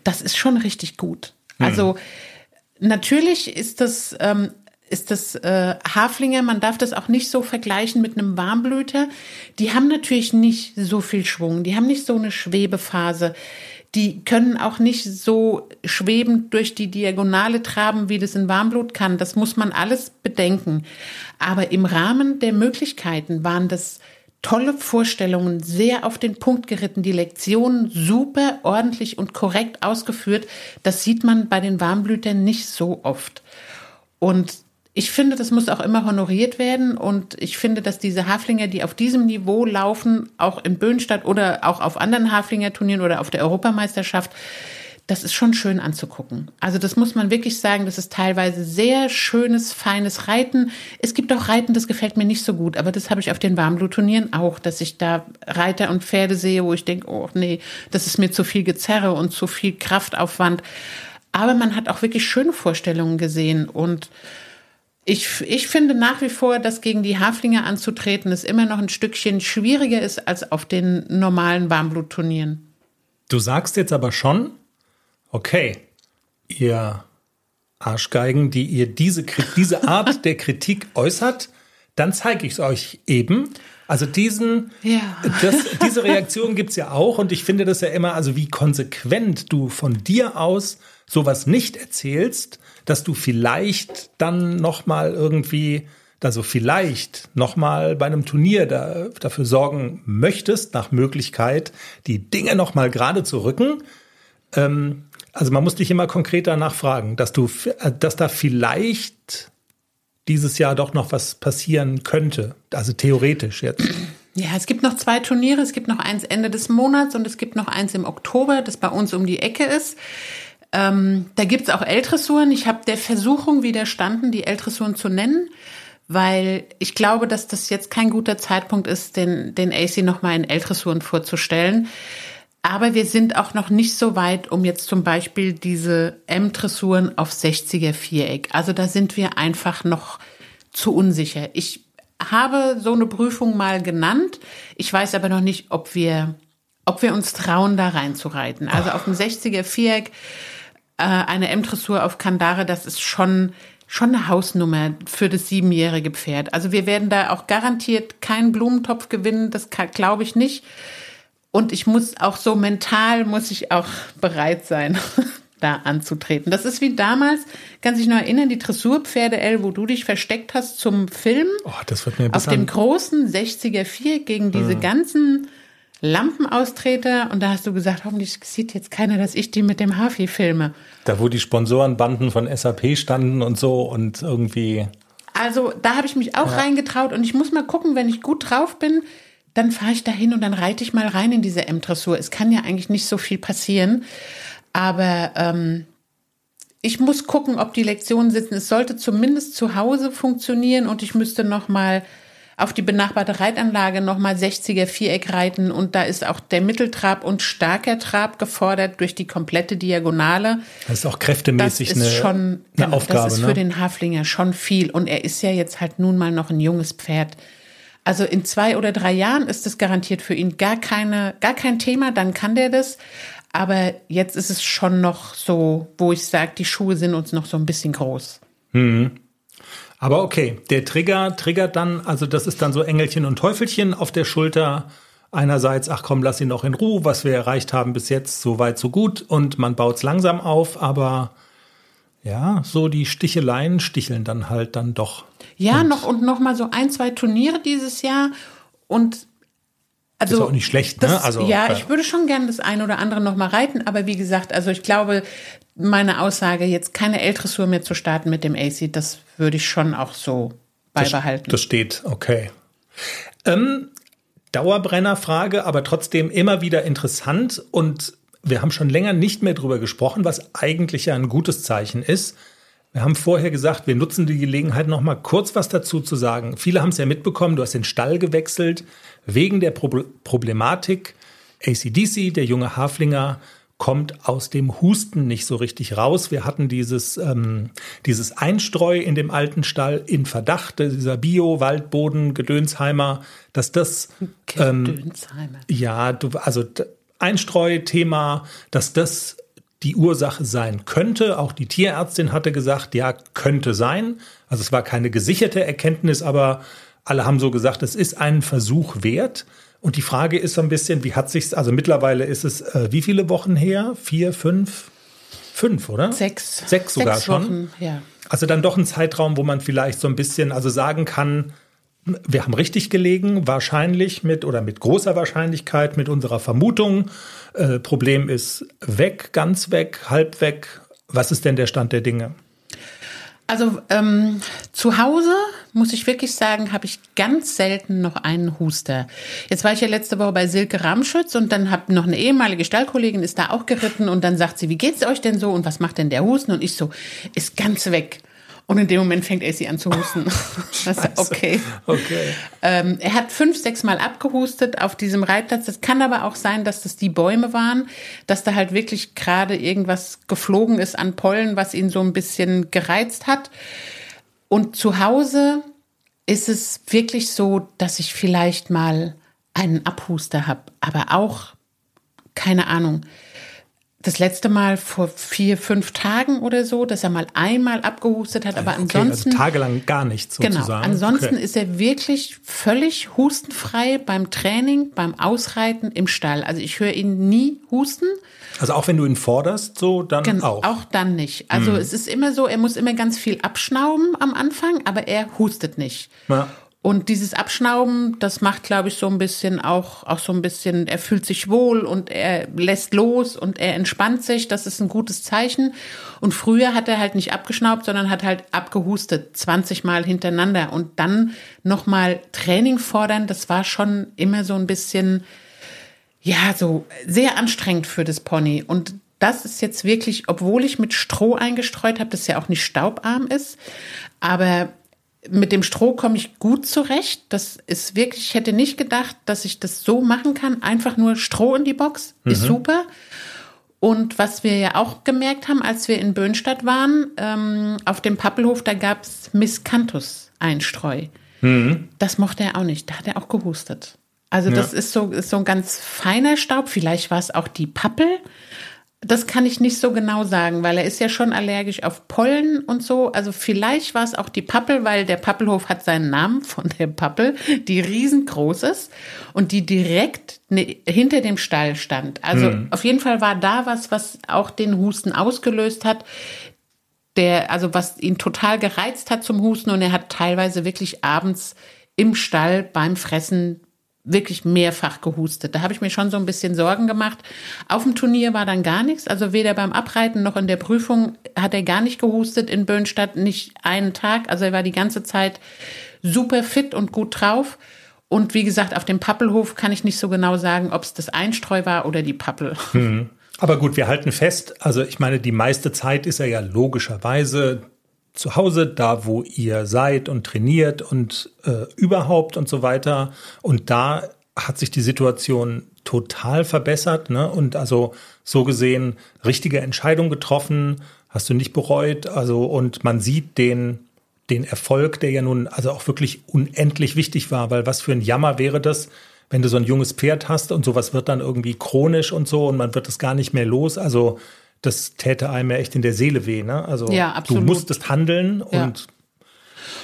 Das ist schon richtig gut. Mhm. Also natürlich ist das, ähm, ist das äh, Haflinger, man darf das auch nicht so vergleichen mit einem Warmblüter. Die haben natürlich nicht so viel Schwung, die haben nicht so eine Schwebephase die können auch nicht so schwebend durch die Diagonale traben, wie das in Warmblut kann. Das muss man alles bedenken. Aber im Rahmen der Möglichkeiten waren das tolle Vorstellungen, sehr auf den Punkt geritten, die Lektionen super ordentlich und korrekt ausgeführt. Das sieht man bei den Warmblütern nicht so oft. Und ich finde, das muss auch immer honoriert werden und ich finde, dass diese Haflinger, die auf diesem Niveau laufen, auch in Böhnstadt oder auch auf anderen Haflinger-Turnieren oder auf der Europameisterschaft, das ist schon schön anzugucken. Also das muss man wirklich sagen, das ist teilweise sehr schönes, feines Reiten. Es gibt auch Reiten, das gefällt mir nicht so gut, aber das habe ich auf den Warmblutturnieren auch, dass ich da Reiter und Pferde sehe, wo ich denke, oh nee, das ist mir zu viel Gezerre und zu viel Kraftaufwand. Aber man hat auch wirklich schöne Vorstellungen gesehen und ich, ich finde nach wie vor, dass gegen die Haflinge anzutreten es immer noch ein Stückchen schwieriger ist als auf den normalen Warmblutturnieren. Du sagst jetzt aber schon, okay, ihr Arschgeigen, die ihr diese, diese Art der Kritik äußert, dann zeige ich es euch eben. Also diesen, ja. das, diese Reaktion gibt es ja auch und ich finde das ja immer, also wie konsequent du von dir aus sowas nicht erzählst, dass du vielleicht dann noch mal irgendwie also vielleicht noch mal bei einem Turnier da, dafür sorgen möchtest, nach Möglichkeit, die Dinge noch mal gerade zu rücken. Ähm, also man muss dich immer konkreter nachfragen, dass du, dass da vielleicht dieses Jahr doch noch was passieren könnte. Also theoretisch jetzt. Ja, es gibt noch zwei Turniere. Es gibt noch eins Ende des Monats und es gibt noch eins im Oktober, das bei uns um die Ecke ist. Ähm, da gibt's auch L-Dressuren. Ich habe der Versuchung widerstanden, die L-Dressuren zu nennen, weil ich glaube, dass das jetzt kein guter Zeitpunkt ist, den, den AC nochmal in L-Dressuren vorzustellen. Aber wir sind auch noch nicht so weit, um jetzt zum Beispiel diese M-Dressuren auf 60er Viereck. Also da sind wir einfach noch zu unsicher. Ich habe so eine Prüfung mal genannt. Ich weiß aber noch nicht, ob wir, ob wir uns trauen, da reinzureiten. Also auf dem 60er Viereck äh, eine M-Dressur auf Kandare, das ist schon schon eine Hausnummer für das siebenjährige Pferd. Also wir werden da auch garantiert keinen Blumentopf gewinnen, das glaube ich nicht. Und ich muss auch so mental, muss ich auch bereit sein, da anzutreten. Das ist wie damals, kann sich noch erinnern, die Dressurpferde L, wo du dich versteckt hast zum Film. Oh, das wird mir Auf dem großen 60er 4 gegen diese mhm. ganzen Lampenaustreter und da hast du gesagt, hoffentlich sieht jetzt keiner, dass ich die mit dem Hafi filme. Da, wo die Sponsorenbanden von SAP standen und so und irgendwie. Also da habe ich mich auch ja. reingetraut und ich muss mal gucken, wenn ich gut drauf bin, dann fahre ich dahin und dann reite ich mal rein in diese M-Dressur. Es kann ja eigentlich nicht so viel passieren, aber ähm, ich muss gucken, ob die Lektionen sitzen. Es sollte zumindest zu Hause funktionieren und ich müsste noch mal auf die benachbarte Reitanlage nochmal 60er Viereck reiten und da ist auch der Mitteltrab und starker Trab gefordert durch die komplette Diagonale. Das ist auch kräftemäßig das ist eine, schon, eine genau, Aufgabe. Das ist ne? für den Haflinger schon viel und er ist ja jetzt halt nun mal noch ein junges Pferd. Also in zwei oder drei Jahren ist es garantiert für ihn gar keine, gar kein Thema, dann kann der das. Aber jetzt ist es schon noch so, wo ich sage, die Schuhe sind uns noch so ein bisschen groß. Mhm. Aber okay, der Trigger triggert dann, also das ist dann so Engelchen und Teufelchen auf der Schulter. Einerseits, ach komm, lass ihn noch in Ruhe, was wir erreicht haben bis jetzt, so weit, so gut. Und man baut es langsam auf, aber ja, so die Sticheleien sticheln dann halt dann doch. Ja, und noch und noch mal so ein, zwei Turniere dieses Jahr und also, ist auch nicht schlecht, ne? Das, also, ja, ich würde schon gerne das eine oder andere noch mal reiten, aber wie gesagt, also ich glaube, meine Aussage, jetzt keine L-Dressur mehr zu starten mit dem AC, das würde ich schon auch so beibehalten. Das, das steht, okay. Ähm, Dauerbrennerfrage, aber trotzdem immer wieder interessant und wir haben schon länger nicht mehr drüber gesprochen, was eigentlich ja ein gutes Zeichen ist. Wir haben vorher gesagt, wir nutzen die Gelegenheit, noch mal kurz was dazu zu sagen. Viele haben es ja mitbekommen, du hast den Stall gewechselt wegen der Pro Problematik ACDC, der junge Haflinger, kommt aus dem Husten nicht so richtig raus. Wir hatten dieses, ähm, dieses Einstreu in dem alten Stall in Verdacht, dieser Bio-Waldboden, Gedönsheimer, dass das. Ähm, Gedönsheimer. Ja, du, also Einstreu-Thema, dass das die Ursache sein könnte. Auch die Tierärztin hatte gesagt, ja, könnte sein. Also es war keine gesicherte Erkenntnis, aber alle haben so gesagt, es ist einen Versuch wert. Und die Frage ist so ein bisschen, wie hat sich's, also mittlerweile ist es äh, wie viele Wochen her? Vier, fünf? Fünf, oder? Sechs. Sechs sogar Sechs schon. Wochen, ja. Also dann doch ein Zeitraum, wo man vielleicht so ein bisschen, also sagen kann, wir haben richtig gelegen, wahrscheinlich mit oder mit großer Wahrscheinlichkeit mit unserer Vermutung. Äh, Problem ist weg, ganz weg, halb weg. Was ist denn der Stand der Dinge? Also ähm, zu Hause muss ich wirklich sagen, habe ich ganz selten noch einen Huster. Jetzt war ich ja letzte Woche bei Silke Ramschütz und dann habe noch eine ehemalige Stallkollegin ist da auch geritten und dann sagt sie, wie geht's euch denn so und was macht denn der Husten? Und ich so, ist ganz weg. Und in dem Moment fängt AC an zu husten. okay. okay. Ähm, er hat fünf, sechs Mal abgehustet auf diesem Reitplatz. Das kann aber auch sein, dass das die Bäume waren, dass da halt wirklich gerade irgendwas geflogen ist an Pollen, was ihn so ein bisschen gereizt hat. Und zu Hause ist es wirklich so, dass ich vielleicht mal einen Abhuster habe, aber auch keine Ahnung das letzte Mal vor vier, fünf Tagen oder so, dass er mal einmal abgehustet hat, aber okay, ansonsten. Also tagelang gar nichts genau, sozusagen. Genau. Ansonsten okay. ist er wirklich völlig hustenfrei beim Training, beim Ausreiten im Stall. Also ich höre ihn nie husten. Also auch wenn du ihn forderst, so dann genau, auch. Auch dann nicht. Also hm. es ist immer so, er muss immer ganz viel abschnauben am Anfang, aber er hustet nicht. Ja. Und dieses Abschnauben, das macht, glaube ich, so ein bisschen auch, auch so ein bisschen, er fühlt sich wohl und er lässt los und er entspannt sich. Das ist ein gutes Zeichen. Und früher hat er halt nicht abgeschnaubt, sondern hat halt abgehustet, 20 Mal hintereinander. Und dann nochmal Training fordern, das war schon immer so ein bisschen, ja, so sehr anstrengend für das Pony. Und das ist jetzt wirklich, obwohl ich mit Stroh eingestreut habe, das ja auch nicht staubarm ist, aber mit dem Stroh komme ich gut zurecht. Das ist wirklich, ich hätte nicht gedacht, dass ich das so machen kann. Einfach nur Stroh in die Box mhm. ist super. Und was wir ja auch gemerkt haben, als wir in Böhnstadt waren, ähm, auf dem Pappelhof, da gab es Miscanthus-Einstreu. Mhm. Das mochte er auch nicht. Da hat er auch gehustet. Also das ja. ist so, ist so ein ganz feiner Staub. Vielleicht war es auch die Pappel. Das kann ich nicht so genau sagen, weil er ist ja schon allergisch auf Pollen und so. Also vielleicht war es auch die Pappel, weil der Pappelhof hat seinen Namen von der Pappel, die riesengroß ist und die direkt ne, hinter dem Stall stand. Also mhm. auf jeden Fall war da was, was auch den Husten ausgelöst hat. Der, also was ihn total gereizt hat zum Husten und er hat teilweise wirklich abends im Stall beim Fressen wirklich mehrfach gehustet. Da habe ich mir schon so ein bisschen Sorgen gemacht. Auf dem Turnier war dann gar nichts. Also weder beim Abreiten noch in der Prüfung hat er gar nicht gehustet in Böhnstadt, nicht einen Tag. Also er war die ganze Zeit super fit und gut drauf. Und wie gesagt, auf dem Pappelhof kann ich nicht so genau sagen, ob es das Einstreu war oder die Pappel. Hm. Aber gut, wir halten fest, also ich meine, die meiste Zeit ist er ja logischerweise zu Hause, da wo ihr seid und trainiert und äh, überhaupt und so weiter. Und da hat sich die Situation total verbessert. Ne? Und also so gesehen richtige Entscheidung getroffen, hast du nicht bereut. Also und man sieht den den Erfolg, der ja nun also auch wirklich unendlich wichtig war, weil was für ein Jammer wäre das, wenn du so ein junges Pferd hast und sowas wird dann irgendwie chronisch und so und man wird es gar nicht mehr los. Also das täte einem ja echt in der Seele weh. Ne? Also ja, du musstest handeln ja. und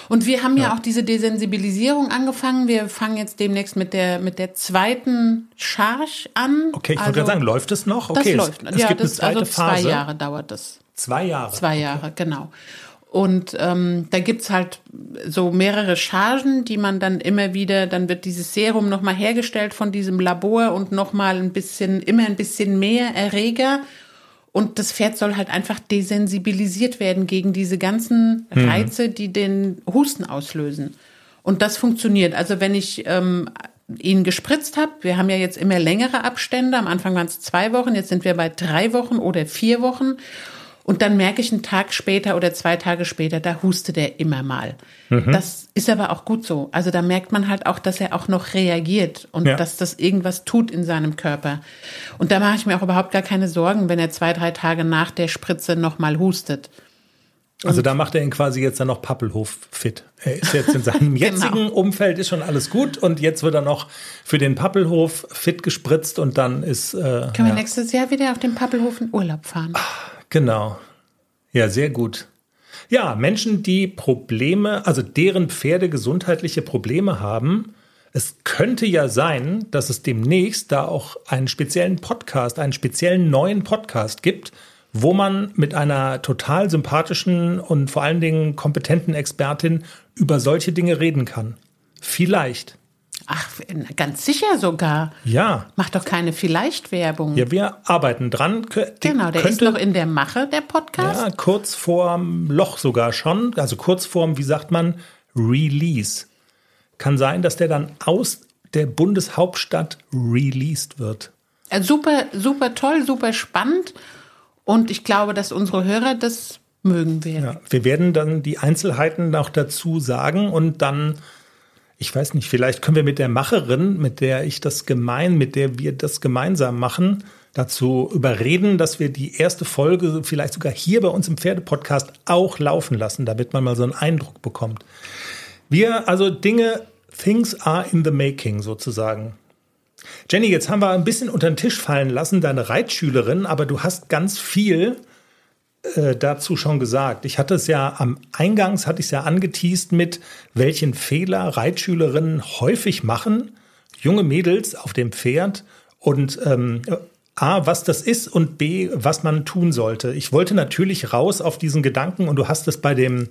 und wir haben ja. ja. auch diese Desensibilisierung angefangen. Wir fangen jetzt demnächst mit der, mit der zweiten Charge an. Okay, ich also, wollte gerade sagen, läuft es noch? Okay, das läuft. Es, ja, gibt das, eine zweite also zwei Phase. Jahre dauert das. Zwei Jahre? Zwei Jahre, okay. genau. Und ähm, da gibt's halt so mehrere Chargen, die man dann immer wieder, dann wird dieses Serum nochmal hergestellt von diesem Labor und nochmal ein bisschen, immer ein bisschen mehr Erreger. Und das Pferd soll halt einfach desensibilisiert werden gegen diese ganzen mhm. Reize, die den Husten auslösen. Und das funktioniert. Also wenn ich ähm, ihn gespritzt habe, wir haben ja jetzt immer längere Abstände, am Anfang waren es zwei Wochen, jetzt sind wir bei drei Wochen oder vier Wochen. Und dann merke ich einen Tag später oder zwei Tage später, da hustet er immer mal. Mhm. Das ist aber auch gut so. Also da merkt man halt auch, dass er auch noch reagiert und ja. dass das irgendwas tut in seinem Körper. Und da mache ich mir auch überhaupt gar keine Sorgen, wenn er zwei, drei Tage nach der Spritze nochmal hustet. Also da macht er ihn quasi jetzt dann noch Pappelhof fit. Er ist jetzt in seinem genau. jetzigen Umfeld ist schon alles gut und jetzt wird er noch für den Pappelhof fit gespritzt und dann ist. Äh, Können ja. wir nächstes Jahr wieder auf den Pappelhof in Urlaub fahren? Ach. Genau. Ja, sehr gut. Ja, Menschen, die Probleme, also deren Pferde gesundheitliche Probleme haben, es könnte ja sein, dass es demnächst da auch einen speziellen Podcast, einen speziellen neuen Podcast gibt, wo man mit einer total sympathischen und vor allen Dingen kompetenten Expertin über solche Dinge reden kann. Vielleicht. Ach, ganz sicher sogar. Ja. Mach doch keine Vielleicht-Werbung. Ja, wir arbeiten dran. Die genau, der könnte, ist noch in der Mache, der Podcast. Ja, kurz vorm Loch sogar schon. Also kurz vorm, wie sagt man, Release. Kann sein, dass der dann aus der Bundeshauptstadt released wird. Äh, super, super toll, super spannend. Und ich glaube, dass unsere Hörer das mögen werden. Ja, wir werden dann die Einzelheiten noch dazu sagen und dann ich weiß nicht, vielleicht können wir mit der Macherin, mit der ich das gemein, mit der wir das gemeinsam machen, dazu überreden, dass wir die erste Folge vielleicht sogar hier bei uns im Pferdepodcast auch laufen lassen, damit man mal so einen Eindruck bekommt. Wir, also Dinge, things are in the making sozusagen. Jenny, jetzt haben wir ein bisschen unter den Tisch fallen lassen, deine Reitschülerin, aber du hast ganz viel äh, dazu schon gesagt. Ich hatte es ja am Eingangs, hatte ich es ja angeteased mit, welchen Fehler Reitschülerinnen häufig machen, junge Mädels auf dem Pferd und ähm, A, was das ist und B, was man tun sollte. Ich wollte natürlich raus auf diesen Gedanken und du hast es bei dem,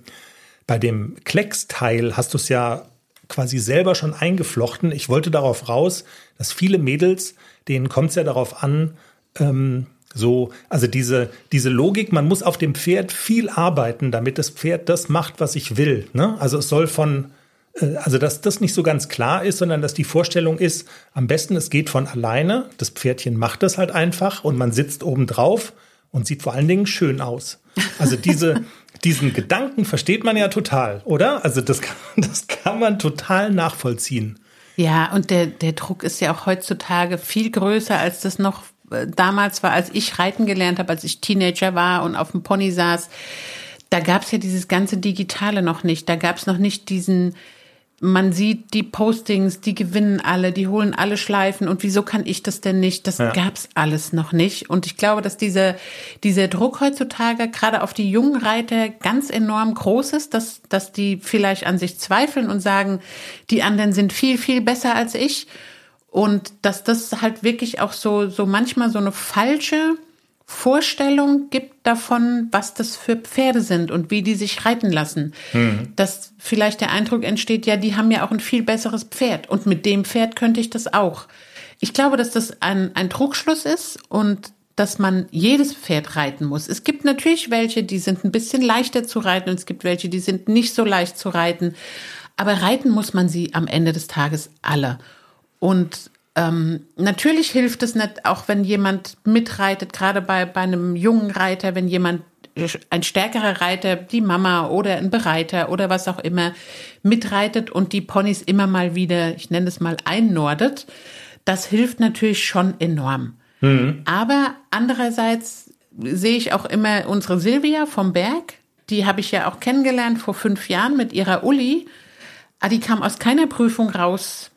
bei dem Klecks-Teil, hast du es ja quasi selber schon eingeflochten. Ich wollte darauf raus, dass viele Mädels, denen kommt es ja darauf an, ähm, so, also diese, diese Logik, man muss auf dem Pferd viel arbeiten, damit das Pferd das macht, was ich will. Ne? Also es soll von, äh, also dass das nicht so ganz klar ist, sondern dass die Vorstellung ist, am besten es geht von alleine, das Pferdchen macht das halt einfach und man sitzt oben drauf und sieht vor allen Dingen schön aus. Also diese, diesen Gedanken versteht man ja total, oder? Also das kann, das kann man total nachvollziehen. Ja, und der, der Druck ist ja auch heutzutage viel größer, als das noch damals war, als ich reiten gelernt habe, als ich Teenager war und auf dem Pony saß, da gab es ja dieses ganze Digitale noch nicht. Da gab es noch nicht diesen, man sieht die Postings, die gewinnen alle, die holen alle Schleifen und wieso kann ich das denn nicht? Das ja. gab's alles noch nicht. Und ich glaube, dass dieser, dieser Druck heutzutage gerade auf die jungen Reiter ganz enorm groß ist, dass, dass die vielleicht an sich zweifeln und sagen, die anderen sind viel, viel besser als ich. Und dass das halt wirklich auch so, so manchmal so eine falsche Vorstellung gibt davon, was das für Pferde sind und wie die sich reiten lassen. Mhm. Dass vielleicht der Eindruck entsteht, ja, die haben ja auch ein viel besseres Pferd und mit dem Pferd könnte ich das auch. Ich glaube, dass das ein, ein Trugschluss ist und dass man jedes Pferd reiten muss. Es gibt natürlich welche, die sind ein bisschen leichter zu reiten und es gibt welche, die sind nicht so leicht zu reiten. Aber reiten muss man sie am Ende des Tages alle. Und ähm, natürlich hilft es nicht, auch wenn jemand mitreitet, gerade bei, bei einem jungen Reiter, wenn jemand ein stärkerer Reiter, die Mama oder ein Bereiter oder was auch immer mitreitet und die Ponys immer mal wieder, ich nenne es mal, einnordet. Das hilft natürlich schon enorm. Mhm. Aber andererseits sehe ich auch immer unsere Silvia vom Berg, die habe ich ja auch kennengelernt vor fünf Jahren mit ihrer Uli. Ah, die kam aus keiner Prüfung raus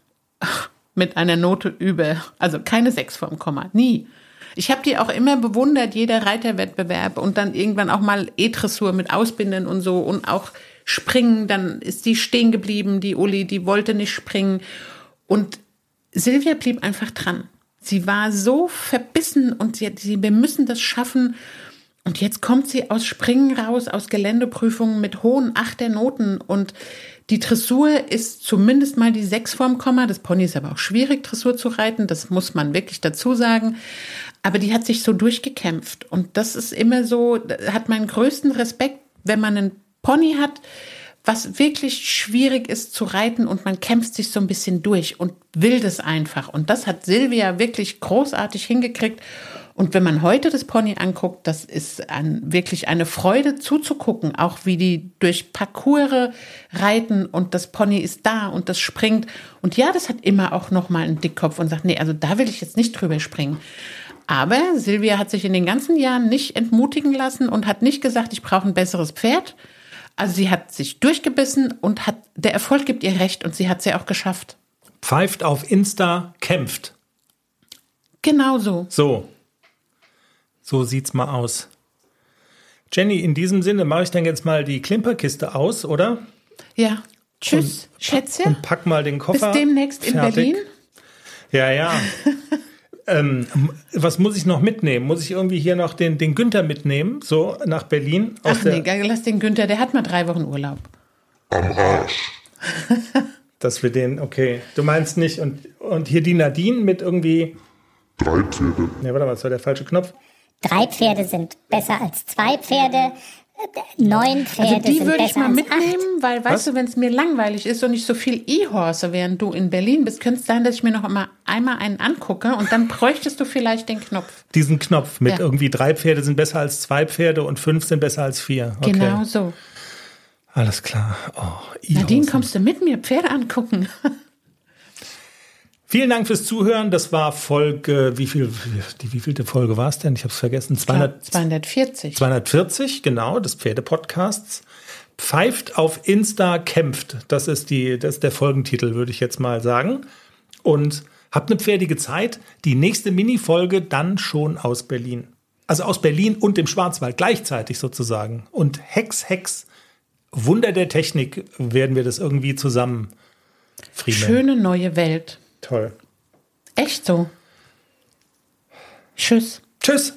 mit einer Note über, also keine sechs vorm Komma, nie. Ich habe die auch immer bewundert, jeder Reiterwettbewerb und dann irgendwann auch mal E-Dressur mit Ausbinden und so und auch Springen, dann ist die stehen geblieben, die Uli, die wollte nicht springen und Silvia blieb einfach dran. Sie war so verbissen und sie, sie wir müssen das schaffen. Und jetzt kommt sie aus Springen raus, aus Geländeprüfungen mit hohen Achternoten und die Dressur ist zumindest mal die sechs vorm Komma. Das Pony ist aber auch schwierig, Dressur zu reiten. Das muss man wirklich dazu sagen. Aber die hat sich so durchgekämpft. Und das ist immer so, hat meinen größten Respekt, wenn man einen Pony hat, was wirklich schwierig ist zu reiten und man kämpft sich so ein bisschen durch und will das einfach. Und das hat Silvia wirklich großartig hingekriegt. Und wenn man heute das Pony anguckt, das ist ein, wirklich eine Freude zuzugucken, auch wie die durch Parcours reiten und das Pony ist da und das springt. Und ja, das hat immer auch noch mal einen Dickkopf und sagt, nee, also da will ich jetzt nicht drüber springen. Aber Silvia hat sich in den ganzen Jahren nicht entmutigen lassen und hat nicht gesagt, ich brauche ein besseres Pferd. Also sie hat sich durchgebissen und hat, der Erfolg gibt ihr recht und sie hat es ja auch geschafft. Pfeift auf Insta, kämpft. Genau so. So, so sieht's mal aus. Jenny, in diesem Sinne mache ich dann jetzt mal die Klimperkiste aus, oder? Ja. Tschüss, und, Schätze. Und pack mal den Koffer. Bis demnächst in Berlin. Ja, ja. ähm, was muss ich noch mitnehmen? Muss ich irgendwie hier noch den, den Günther mitnehmen, so nach Berlin? Aus Ach nee, lass den Günther, der hat mal drei Wochen Urlaub. Am Arsch. Dass wir den, okay. Du meinst nicht, und, und hier die Nadine mit irgendwie. Drei Pferde. Ja, warte mal, das war der falsche Knopf. Drei Pferde sind besser als zwei Pferde. Neun Pferde also die würde ich mal mitnehmen, weil weißt Was? du, wenn es mir langweilig ist und nicht so viel E-Horse, während du in Berlin bist, könnte es sein, dass ich mir noch immer einmal einen angucke und dann bräuchtest du vielleicht den Knopf. Diesen Knopf mit ja. irgendwie drei Pferde sind besser als zwei Pferde und fünf sind besser als vier. Okay. Genau so. Alles klar. Oh, Nadine, kommst du mit mir Pferde angucken? Vielen Dank fürs Zuhören. Das war Folge, wie viel, die wievielte Folge war es denn? Ich habe es vergessen. 200, 240. 240, genau, des Pferdepodcasts. Pfeift auf Insta kämpft. Das ist die, das ist der Folgentitel, würde ich jetzt mal sagen. Und habt eine pferdige Zeit. Die nächste Mini-Folge dann schon aus Berlin. Also aus Berlin und dem Schwarzwald gleichzeitig sozusagen. Und Hex, Hex, Wunder der Technik werden wir das irgendwie zusammen friemeln. Schöne neue Welt. Toll. Echt so. Tschüss. Tschüss.